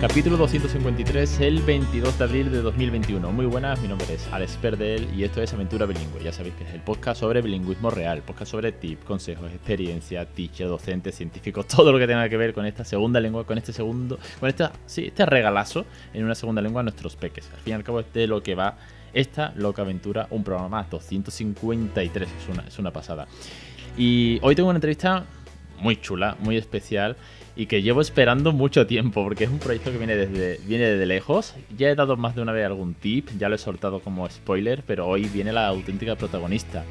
Capítulo 253, el 22 de abril de 2021. Muy buenas, mi nombre es Alex Perdel y esto es Aventura Bilingüe. Ya sabéis que es el podcast sobre bilingüismo real, podcast sobre tips, consejos, experiencia, teacher, docentes, científicos, todo lo que tenga que ver con esta segunda lengua, con este segundo, con esta, sí, este regalazo en una segunda lengua a nuestros peques. Al fin y al cabo es de lo que va esta loca aventura, un programa más, 253, es una, es una pasada. Y hoy tengo una entrevista muy chula, muy especial y que llevo esperando mucho tiempo porque es un proyecto que viene desde, viene desde lejos. Ya he dado más de una vez algún tip, ya lo he soltado como spoiler, pero hoy viene la auténtica protagonista.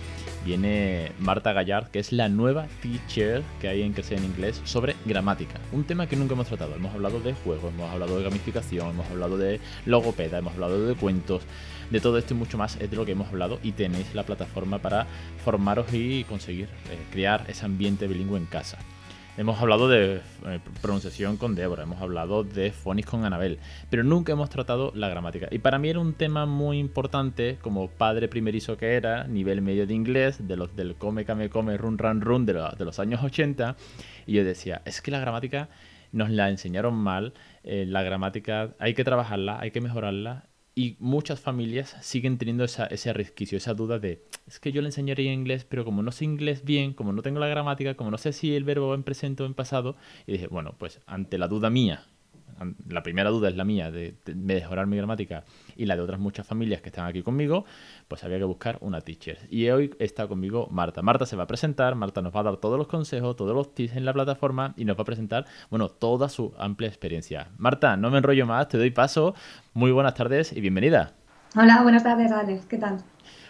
Viene Marta Gallard, que es la nueva teacher que hay en en Inglés sobre gramática. Un tema que nunca hemos tratado. Hemos hablado de juegos, hemos hablado de gamificación, hemos hablado de logopeda, hemos hablado de cuentos. De todo esto y mucho más es de lo que hemos hablado y tenéis la plataforma para formaros y conseguir eh, crear ese ambiente bilingüe en casa. Hemos hablado de eh, pronunciación con Débora, hemos hablado de fonis con Anabel, pero nunca hemos tratado la gramática. Y para mí era un tema muy importante, como padre primerizo que era, nivel medio de inglés, de los del come, come, come, run, run, run de, de los años 80. Y yo decía, es que la gramática nos la enseñaron mal, eh, la gramática hay que trabajarla, hay que mejorarla y muchas familias siguen teniendo esa, ese resquicio, esa duda de, es que yo le enseñaría inglés, pero como no sé inglés bien, como no tengo la gramática, como no sé si el verbo va en presente o en pasado, y dije, bueno, pues ante la duda mía la primera duda es la mía de, mejorar mi gramática y la de otras muchas familias que están aquí conmigo, pues había que buscar una teacher. Y hoy está conmigo Marta. Marta se va a presentar, Marta nos va a dar todos los consejos, todos los tips en la plataforma y nos va a presentar, bueno, toda su amplia experiencia. Marta, no me enrollo más, te doy paso. Muy buenas tardes y bienvenida. Hola, buenas tardes, Alex. ¿Qué tal?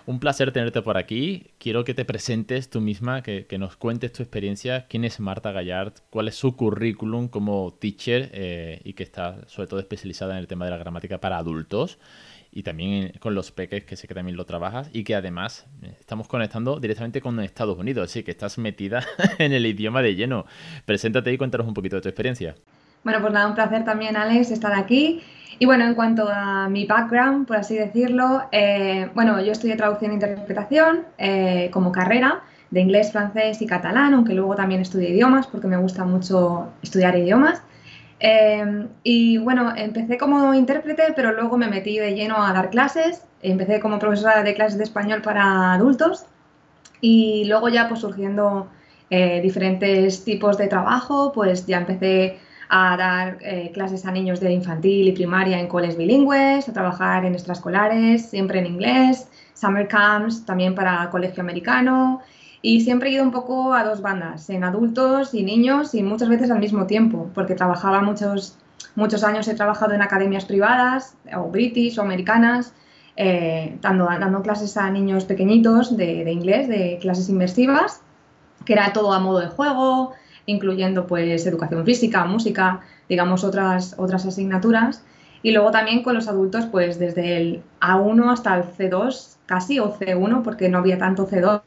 Un placer tenerte por aquí. Quiero que te presentes tú misma, que, nos cuentes tu experiencia. ¿Quién es Marta Gallard? ¿Cuál es su currículum como teacher eh, y que está sobre todo especializada en el tema de la gramática para adultos? Y también con los peques, que sé que también lo trabajas y que además eh, estamos conectando directamente con Estados Unidos, así que estás metida en el idioma de lleno. Preséntate y cuéntanos un poquito de tu experiencia. Bueno, pues nada, un placer también, Alex, estar aquí. Y bueno, en cuanto a mi background, por así decirlo, eh, bueno, yo estudié traducción e interpretación eh, como carrera de inglés, francés y catalán, aunque luego también estudié idiomas porque me gusta mucho estudiar idiomas. Eh, y bueno, empecé como intérprete, pero luego me metí de lleno a dar clases. Empecé como profesora de clases de español para adultos y luego ya pues surgiendo diferentes tipos de trabajo, pues ya empecé a dar eh, clases a niños de infantil y primaria en coles bilingües, a trabajar en extraescolares, siempre en inglés, summer camps, también para colegio americano. Y siempre he ido un poco a dos bandas, en adultos y niños y muchas veces al mismo tiempo, porque trabajaba muchos, muchos años, he trabajado en academias privadas o british o americanas, eh, dando, dando, clases a niños pequeñitos de, de inglés, de clases inmersivas, que era todo a modo de juego, incluyendo pues educación física, música, digamos otras, otras asignaturas. Y luego también con los adultos, pues desde el A1 hasta el C2 casi, o C1, porque no había tanto C2,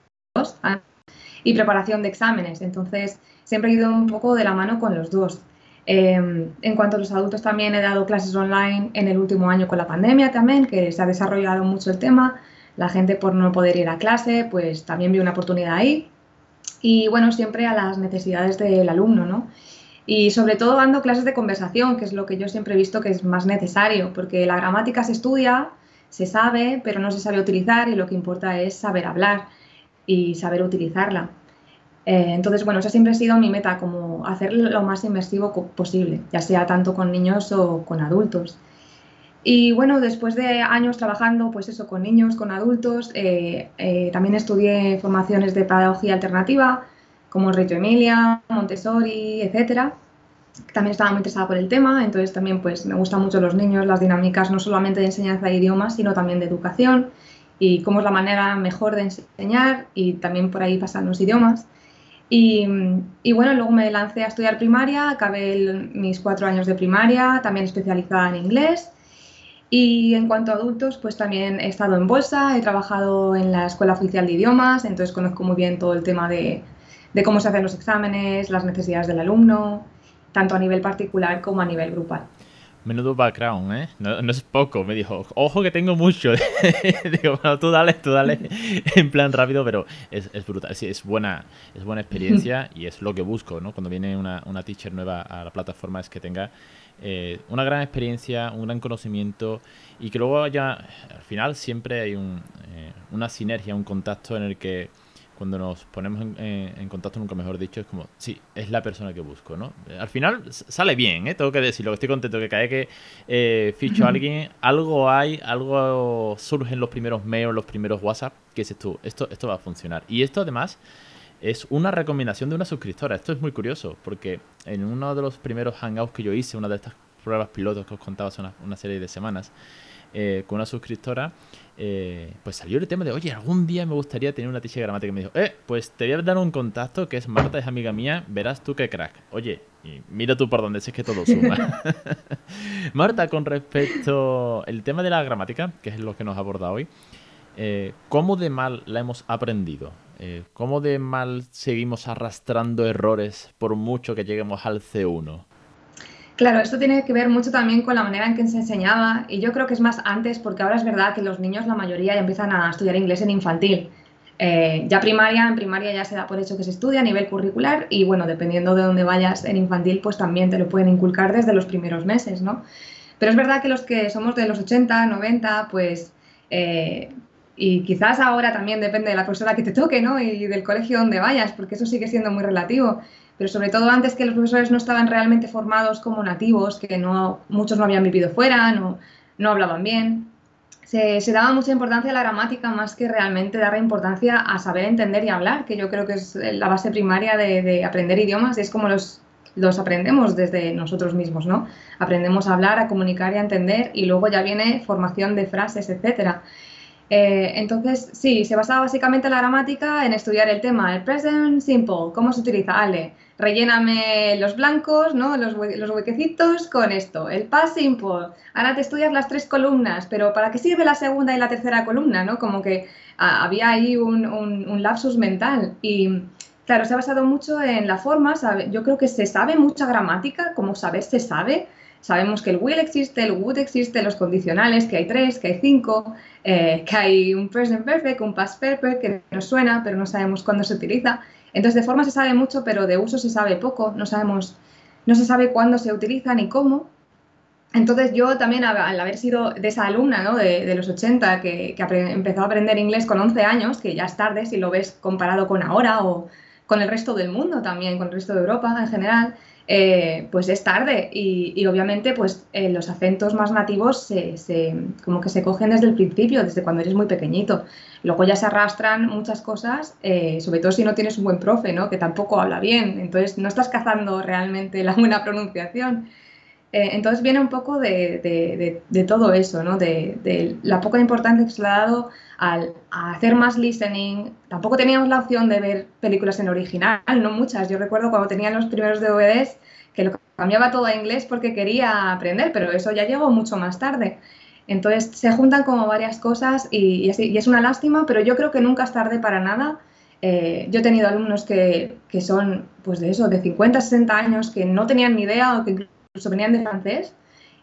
y preparación de exámenes. Entonces, siempre he ido un poco de la mano con los dos. Em, en cuanto a los adultos, también he dado clases online en el último año con la pandemia también, que se ha desarrollado mucho el tema. La gente por no poder ir a clase, pues también vi una oportunidad ahí y bueno, siempre a las necesidades del alumno, ¿no? Y sobre todo dando clases de conversación, que es lo que yo siempre he visto que es más necesario, porque la gramática se estudia, se sabe, pero no se sabe utilizar y lo que importa es saber hablar y saber utilizarla. Eh, entonces, bueno, esa siempre ha sido mi meta, como hacerlo lo más inmersivo posible, ya sea tanto con niños o con adultos. Y bueno, después de años trabajando, pues eso, con niños, con adultos, eh, eh, también estudié formaciones de pedagogía alternativa, como Reggio Emilia, Montessori, etcétera. También estaba muy interesada por el tema, entonces también pues me gustan mucho los niños, las dinámicas no solamente de enseñanza de idiomas, sino también de educación y cómo es la manera mejor de enseñar y también por ahí pasan los idiomas. Y, y, bueno, luego me lancé a estudiar primaria, acabé mis cuatro años de primaria, también especializada en inglés y en cuanto a adultos, pues también he estado en bolsa, he trabajado en la Escuela Oficial de Idiomas, entonces conozco muy bien todo el tema de, de cómo se hacen los exámenes, las necesidades del alumno, tanto a nivel particular como a nivel grupal. Menudo background, ¿eh? No, es poco. Me dijo, ojo que tengo mucho. Digo, bueno, tú dale, tú dale. en plan rápido, pero es, es brutal. Sí, es buena, es buena experiencia y es lo que busco, ¿no? Cuando viene una, una teacher nueva a la plataforma es que tenga eh, una gran experiencia, un gran conocimiento y que luego haya, al final siempre hay un, eh, una sinergia, un contacto en el que cuando nos ponemos en, contacto, nunca mejor dicho, es como, sí, es la persona que busco, ¿no? Al final sale bien, ¿eh? Tengo que decirlo, estoy contento que cada vez que eh, ficho a alguien, algo hay, algo surge en los primeros mails, los primeros WhatsApp, que dices tú, esto, esto va a funcionar. Y esto además es una recomendación de una suscriptora. Esto es muy curioso, porque en uno de los primeros hangouts que yo hice, una de estas pruebas pilotos que os contaba hace una serie de semanas, eh, con una suscriptora, eh, pues salió el tema de, oye, algún día me gustaría tener una de gramática. Y me dijo, eh, pues te voy a dar un contacto que es Marta, es amiga mía, verás tú qué crack. Oye, y mira tú por donde sé que todo suma. Marta, con respecto al tema de la gramática, que es lo que nos aborda hoy, eh, ¿cómo de mal la hemos aprendido? ¿Cómo de mal seguimos arrastrando errores por mucho que lleguemos al C1? Claro, esto tiene que ver mucho también con la manera en que se enseñaba y yo creo que es más antes porque ahora es verdad que los niños, la mayoría, ya empiezan a estudiar inglés en infantil. Eh, ya primaria, en primaria ya se da por hecho que se estudia a nivel curricular y bueno, dependiendo de dónde vayas en infantil, pues también te lo pueden inculcar desde los primeros meses, ¿no? Pero es verdad que los que somos de los 80, 90, pues... Eh, y quizás ahora también depende de la profesora que te toque, ¿no? Y del colegio donde vayas, porque eso sigue siendo muy relativo pero sobre todo antes que los profesores no estaban realmente formados como nativos, que no, muchos no habían vivido fuera, no, no hablaban bien. Se, daba mucha importancia a la gramática más que realmente darle importancia a saber entender y hablar, que yo creo que es la base primaria de, de aprender idiomas, es como los, los aprendemos desde nosotros mismos, ¿no? Aprendemos a hablar, a comunicar y a entender y luego ya viene formación de frases, etcétera. Eh, entonces, sí, se basaba básicamente la gramática en estudiar el tema, el present simple, cómo se utiliza, ale, relléname los blancos, ¿no? los, los huequecitos con esto, el past simple, ahora te estudias las tres columnas, pero ¿para qué sirve la segunda y la tercera columna? ¿no? Como que ah, había ahí un, un, lapsus mental y claro, se ha basado mucho en la forma, yo creo que se sabe mucha gramática, como sabes, se sabe, Sabemos que el will existe, el would existe, los condicionales, que hay tres, que hay cinco, eh, que hay un present perfect, un past perfect, que nos suena, pero no sabemos cuándo se utiliza. Entonces, de forma se sabe mucho, pero de uso se sabe poco, no sabemos, no se sabe cuándo se utiliza ni cómo. Entonces, yo también, al haber sido de esa alumna ¿no? de, los 80 que, que empezó a aprender inglés con 11 años, que ya es tarde si lo ves comparado con ahora o con el resto del mundo también, con el resto de Europa en general, eh, pues es tarde y, obviamente pues eh, los acentos más nativos se, como que se cogen desde el principio, desde cuando eres muy pequeñito. Luego ya se arrastran muchas cosas, eh, sobre todo si no tienes un buen profe, ¿no? que tampoco habla bien, entonces no estás cazando realmente la buena pronunciación. Entonces viene un poco de, todo eso, ¿no? de, la poca importancia que se le ha dado al, a hacer más listening. Tampoco teníamos la opción de ver películas en original, no muchas. Yo recuerdo cuando tenían los primeros DVDs que lo cambiaba todo a inglés porque quería aprender, pero eso ya llegó mucho más tarde. Entonces se juntan como varias cosas y, es una lástima, pero yo creo que nunca es tarde para nada. Eh, yo he tenido alumnos que, que, son, pues de eso, de 50, 60 años, que no tenían ni idea o que incluso venían de francés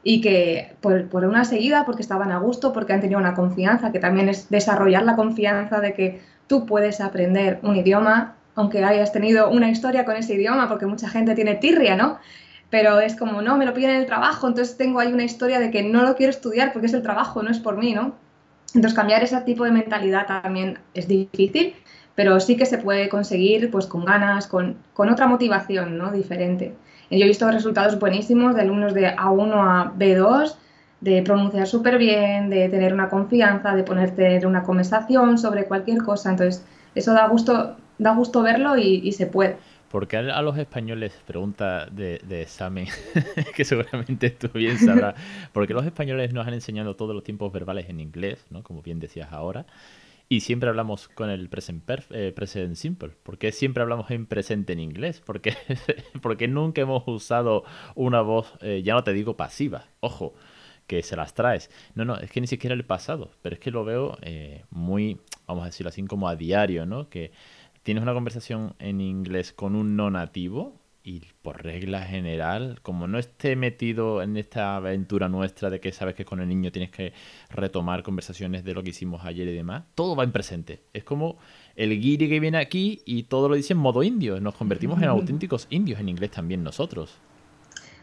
y que por, una seguida, porque estaban a gusto, porque han tenido una confianza, que también es desarrollar la confianza de que tú puedes aprender un idioma, aunque hayas tenido una historia con ese idioma, porque mucha gente tiene tirria, ¿no? Pero es como, no, me lo piden en el trabajo, entonces tengo ahí una historia de que no lo quiero estudiar porque es el trabajo, no es por mí, ¿no? Entonces cambiar ese tipo de mentalidad también es difícil, pero sí que se puede conseguir pues con ganas, con otra motivación, ¿no? Diferente. Yo he visto resultados buenísimos de alumnos de A1 a B2, de pronunciar súper bien, de tener una confianza, de ponerte en una conversación sobre cualquier cosa. Entonces, eso da gusto, da gusto verlo y, se puede. Porque a los españoles, pregunta de, examen, que seguramente tú bien sabrás, porque los españoles nos han enseñado todos los tiempos verbales en inglés, ¿no? Como bien decías ahora. Y siempre hablamos con el present, eh, present simple. ¿Por qué siempre hablamos en presente en inglés? Porque, porque nunca hemos usado una voz, eh, ya no te digo pasiva, ojo, que se las traes. No, no, es que ni siquiera el pasado, pero es que lo veo eh, muy, vamos a decirlo así, como a diario, ¿no? Que tienes una conversación en inglés con un no nativo y por regla general, como no esté metido en esta aventura nuestra de que sabes que con el niño tienes que retomar conversaciones de lo que hicimos ayer y demás, todo va en presente. Es como el guiri que viene aquí y todo lo dice en modo indio. Nos convertimos en auténticos indios en inglés también nosotros.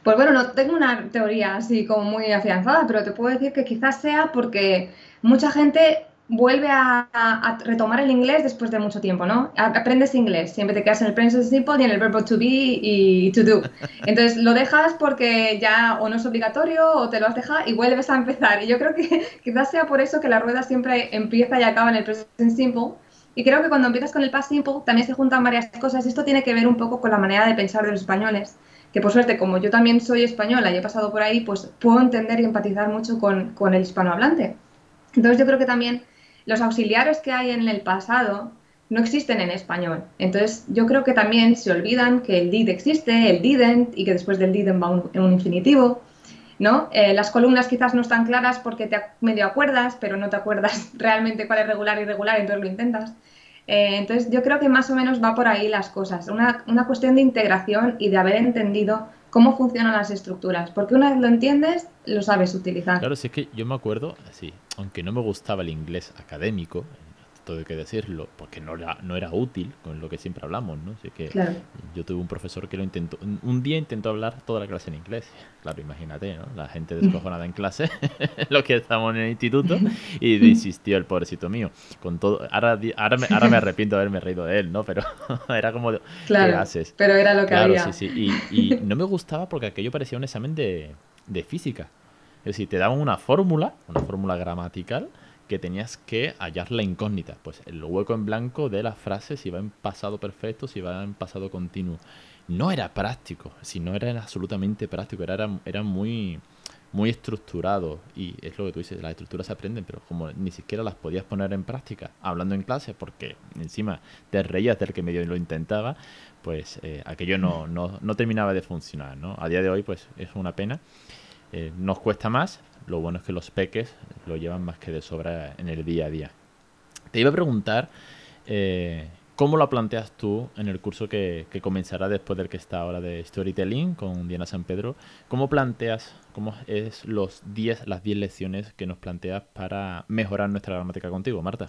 Pues bueno, no tengo una teoría así como muy afianzada, pero te puedo decir que quizás sea porque mucha gente vuelve a, retomar el inglés después de mucho tiempo, ¿no? Aprendes inglés, siempre te quedas en el present simple y en el verbo to be y to do. Entonces lo dejas porque ya o no es obligatorio o te lo has dejado y vuelves a empezar. Y yo creo que quizás sea por eso que la rueda siempre empieza y acaba en el present simple. Y creo que cuando empiezas con el past simple también se juntan varias cosas. Esto tiene que ver un poco con la manera de pensar de los españoles. Que por suerte, como yo también soy española y he pasado por ahí, pues puedo entender y empatizar mucho con, con el hispanohablante. Entonces yo creo que también los auxiliares que hay en el pasado no existen en español. Entonces, yo creo que también se olvidan que el did existe, el didn't, y que después del didn't va un, un infinitivo. ¿no? Eh, las columnas quizás no están claras porque te medio acuerdas, pero no te acuerdas realmente cuál es regular y irregular, entonces lo intentas. Eh, entonces, yo creo que más o menos va por ahí las cosas. Una, una cuestión de integración y de haber entendido cómo funcionan las estructuras, porque una vez lo entiendes, lo sabes utilizar. Claro, sí es que yo me acuerdo, sí, aunque no me gustaba el inglés académico, todo hay que decirlo, porque no era, no era útil con lo que siempre hablamos, ¿no? Así que yo tuve un profesor que lo intentó, un día intentó hablar toda la clase en inglés. Claro, imagínate, ¿no? La gente descojonada en clase, lo que estamos en el instituto, y desistió el pobrecito mío. Con todo, ahora, ahora, me, ahora me arrepiento de haberme reído de él, ¿no? Pero era como, claro, ¿qué haces? Pero era lo que claro, Sí, sí, y, y no me gustaba porque aquello parecía un examen de, de física. Es decir, te daban una fórmula, una fórmula gramatical, que tenías que hallar la incógnita, pues el hueco en blanco de las frases, si va en pasado perfecto, si va en pasado continuo. No era práctico, si no era absolutamente práctico, era, era muy, muy estructurado. Y es lo que tú dices, las estructuras se aprenden, pero como ni siquiera las podías poner en práctica hablando en clase, porque encima te reías del que medio lo intentaba, pues eh, aquello no, no, no, terminaba de funcionar. ¿no? A día de hoy, pues es una pena. Eh, nos cuesta más, lo bueno es que los peques lo llevan más que de sobra en el día a día. Te iba a preguntar eh, cómo lo planteas tú en el curso que, comenzará después del que está ahora de Storytelling con Diana San Pedro. ¿Cómo planteas, cómo es los 10, las 10 lecciones que nos planteas para mejorar nuestra gramática contigo, Marta?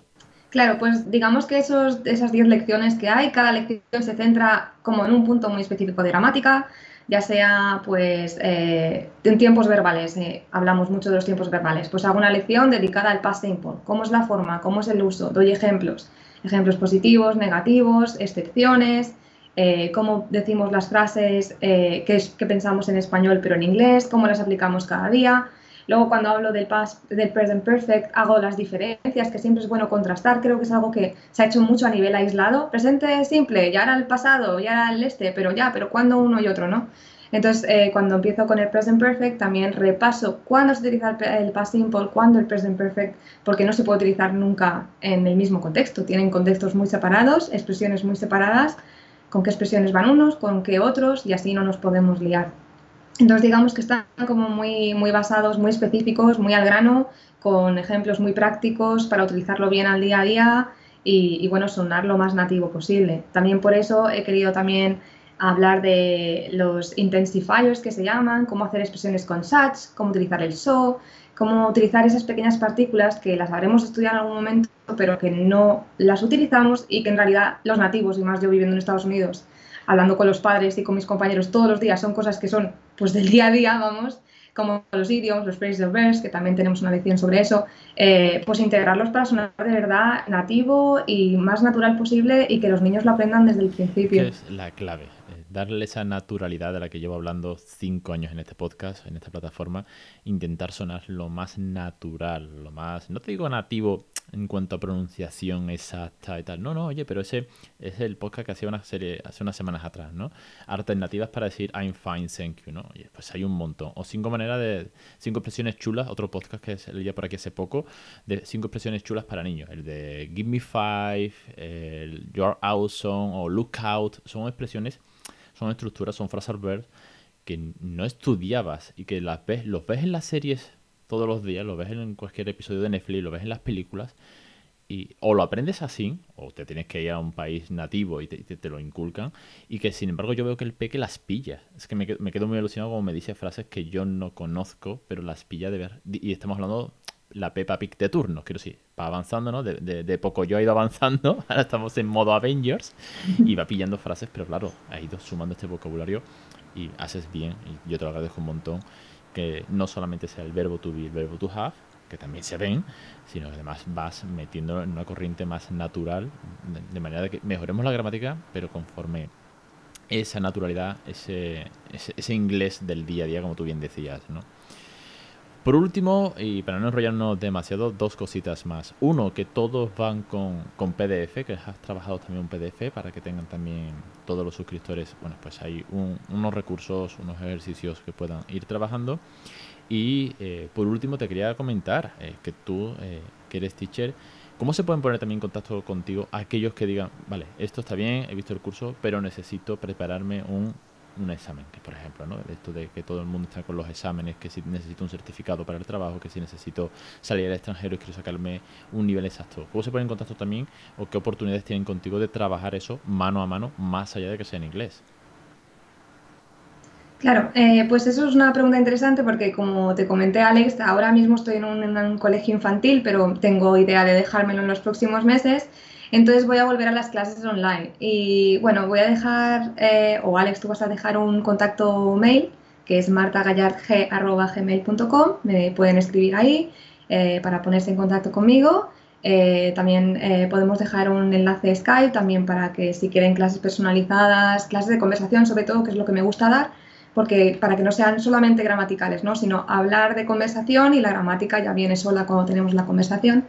Claro, pues digamos que esos, esas 10 lecciones que hay, cada lección se centra como en un punto muy específico de gramática, ya sea pues eh, en tiempos verbales, eh, hablamos mucho de los tiempos verbales, pues hago una lección dedicada al past simple, cómo es la forma, cómo es el uso, doy ejemplos, ejemplos positivos, negativos, excepciones, eh, cómo decimos las frases que, que pensamos en español pero en inglés, cómo las aplicamos cada día, Luego, cuando hablo del past, del present perfect, hago las diferencias, que siempre es bueno contrastar. Creo que es algo que se ha hecho mucho a nivel aislado. Presente simple, ya era el pasado, ya era el este, pero ya, pero cuando uno y otro, ¿no? Entonces, eh, cuando empiezo con el present perfect, también repaso cuándo se utiliza el, past simple, cuándo el present perfect, porque no se puede utilizar nunca en el mismo contexto. Tienen contextos muy separados, expresiones muy separadas, con qué expresiones van unos, con qué otros, y así no nos podemos liar. Entonces digamos que están como muy, muy basados, muy específicos, muy al grano, con ejemplos muy prácticos para utilizarlo bien al día a día y, bueno, sonar lo más nativo posible. También por eso he querido también hablar de los intensifiers que se llaman, cómo hacer expresiones con such, cómo utilizar el so, cómo utilizar esas pequeñas partículas que las habremos estudiado en algún momento, pero que no las utilizamos y que en realidad los nativos, y más yo viviendo en Estados Unidos, hablando con los padres y con mis compañeros todos los días, son cosas que son pues del día a día, vamos, como los idioms, los phrases of verse, que también tenemos una lección sobre eso, eh, pues integrarlos para sonar de verdad nativo y más natural posible y que los niños lo aprendan desde el principio. Es la clave, eh, darle esa naturalidad de la que llevo hablando cinco años en este podcast, en esta plataforma, intentar sonar lo más natural, lo más, no te digo nativo en cuanto a pronunciación exacta y tal. No, no, oye, pero ese es el podcast que hacía una serie hace unas semanas atrás, ¿no? Alternativas para decir I'm fine, thank you, ¿no? Oye, pues hay un montón. O cinco maneras de. Cinco expresiones chulas, otro podcast que leía por aquí hace poco, de cinco expresiones chulas para niños. El de Give me five, el You're awesome o Look out. Son expresiones, son estructuras, son frasal verbs que no estudiabas y que las ves, los ves en las series todos los días, lo ves en cualquier episodio de Netflix, lo ves en las películas y o lo aprendes así, o te tienes que ir a un país nativo y te, lo inculcan, y que sin embargo yo veo que el peque las pilla. Es que me, me quedo muy alucinado como me dice frases que yo no conozco, pero las pilla de ver. Y estamos hablando la Peppa Pig de turno, quiero decir, va avanzando, ¿no? De, de, poco yo he ido avanzando, ahora estamos en modo Avengers y va pillando frases, pero claro, ha ido sumando este vocabulario y haces bien, y yo te lo agradezco un montón, que no solamente sea el verbo to be, el verbo to have, que también se ven, sino que además vas metiendo en una corriente más natural, de, manera que mejoremos la gramática, pero conforme esa naturalidad, ese, ese, ese inglés del día a día, como tú bien decías, ¿no? Por último, y para no enrollarnos demasiado, dos cositas más. Uno, que todos van con, con, PDF, que has trabajado también un PDF para que tengan también todos los suscriptores. Bueno, pues hay unos recursos, unos ejercicios que puedan ir trabajando. Y eh, por último, te quería comentar eh, que tú, eh, que eres teacher, ¿cómo se pueden poner también en contacto contigo aquellos que digan, vale, esto está bien, he visto el curso, pero necesito prepararme un un examen, que por ejemplo, ¿no? Esto de que todo el mundo está con los exámenes, que si necesito un certificado para el trabajo, que si necesito salir al extranjero y quiero sacarme un nivel exacto. ¿Cómo se pone en contacto también o qué oportunidades tienen contigo de trabajar eso mano a mano, más allá de que sea en inglés? Claro, eh, pues eso es una pregunta interesante porque como te comenté Alex, ahora mismo estoy en un colegio infantil, pero tengo idea de dejármelo en los próximos meses entonces voy a volver a las clases online. Y bueno, voy a dejar, eh, o Alex, tú vas a dejar un contacto mail que es martagallardg.gmail.com. Me pueden escribir ahí eh, para ponerse en contacto conmigo. Eh, también podemos dejar un enlace Skype también para que si quieren clases personalizadas, clases de conversación sobre todo, que es lo que me gusta dar, porque para que no sean solamente gramaticales, ¿no? sino hablar de conversación y la gramática ya viene sola cuando tenemos la conversación.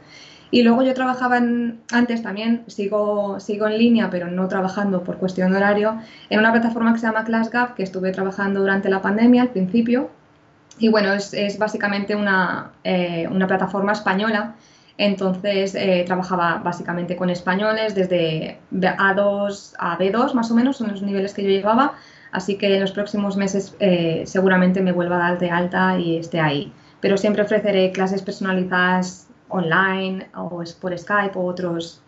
Y luego yo trabajaba antes también, sigo, sigo en línea, pero no trabajando por cuestión de horario, en una plataforma que se llama ClassGap, que estuve trabajando durante la pandemia al principio. Y bueno, es, es básicamente una, eh, una, plataforma española. Entonces eh, trabajaba básicamente con españoles desde A2 a B2 más o menos, son los niveles que yo llevaba. Así que en los próximos meses eh, seguramente me vuelva a dar de alta y esté ahí. Pero siempre ofreceré clases personalizadas online o es por Skype o otros,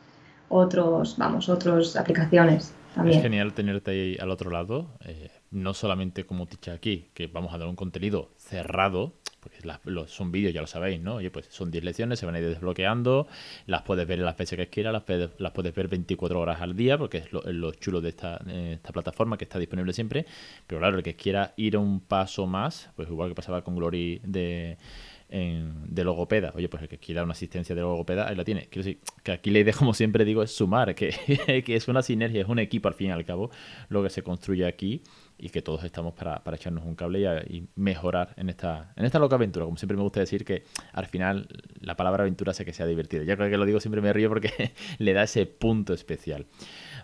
otros, vamos, otras aplicaciones. También. Es genial tenerte ahí al otro lado, eh, no solamente como dicho aquí, que vamos a dar un contenido cerrado, porque los, son vídeos, ya lo sabéis, ¿no? Oye, pues son 10 lecciones, se van a ir desbloqueando, las puedes ver las veces que quieras, las, las puedes ver 24 horas al día, porque es lo, chulo de esta, esta, plataforma que está disponible siempre. Pero claro, el que quiera ir un paso más, pues igual que pasaba con Glory de de logopeda. Oye, pues el que quiera una asistencia de logopeda, ahí la tiene. Quiero decir que aquí la idea, como siempre digo, es sumar, que, que es una sinergia, es un equipo al fin y al cabo lo que se construye aquí y que todos estamos para, para echarnos un cable y, mejorar en esta, en esta loca aventura. Como siempre me gusta decir que al final la palabra aventura hace que sea divertida. Ya creo que lo digo siempre me río porque le da ese punto especial.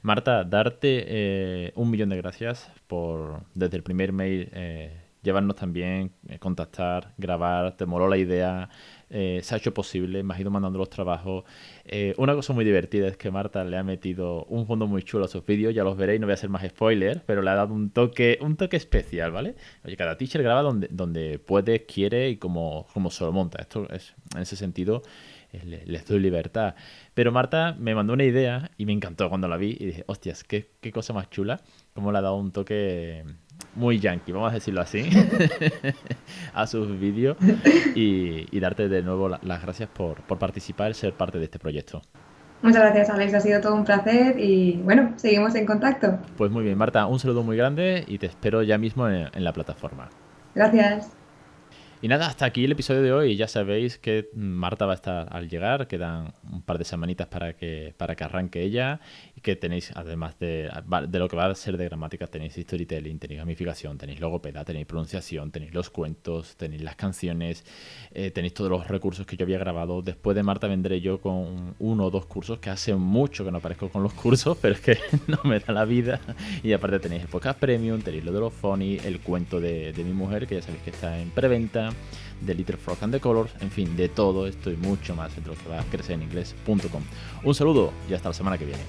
Marta, darte eh, un millón de gracias por desde el primer mail. Eh, llevarnos también, eh, contactar, grabar, te moló la idea, eh, se ha hecho posible, me has ido mandando los trabajos. Eh, una cosa muy divertida es que Marta le ha metido un fondo muy chulo a sus vídeos, ya los veréis, no voy a hacer más spoilers, pero le ha dado un toque, un toque especial, ¿vale? Oye, cada teacher graba donde, donde puede, quiere y como, como se lo monta. Esto es, en ese sentido, les doy libertad. Pero Marta me mandó una idea y me encantó cuando la vi y dije, hostias, qué, qué cosa más chula, cómo le ha dado un toque muy yankee, vamos a decirlo así, a sus vídeos y, darte de nuevo las gracias por, por participar, ser parte de este proyecto. Muchas gracias, Alex. Ha sido todo un placer y bueno, seguimos en contacto. Pues muy bien, Marta, un saludo muy grande y te espero ya mismo en la plataforma. Gracias. Y nada, hasta aquí el episodio de hoy. Ya sabéis que Marta va a estar al llegar, quedan un par de semanitas para que, para que arranque ella y que tenéis, además de, de lo que va a ser de gramática, tenéis storytelling, tenéis gamificación, tenéis logopeda, tenéis pronunciación, tenéis los cuentos, tenéis las canciones, eh, tenéis todos los recursos que yo había grabado. Después de Marta vendré yo con uno o dos cursos, que hace mucho que no aparezco con los cursos, pero es que no me da la vida. Y aparte tenéis el podcast premium, tenéis lo de los funny, el cuento de, de mi mujer, que ya sabéis que está en preventa de Little Frog and the Colors, en fin, de todo esto y mucho más entre lo que va a crecer en inglés.com. Un saludo y hasta la semana que viene.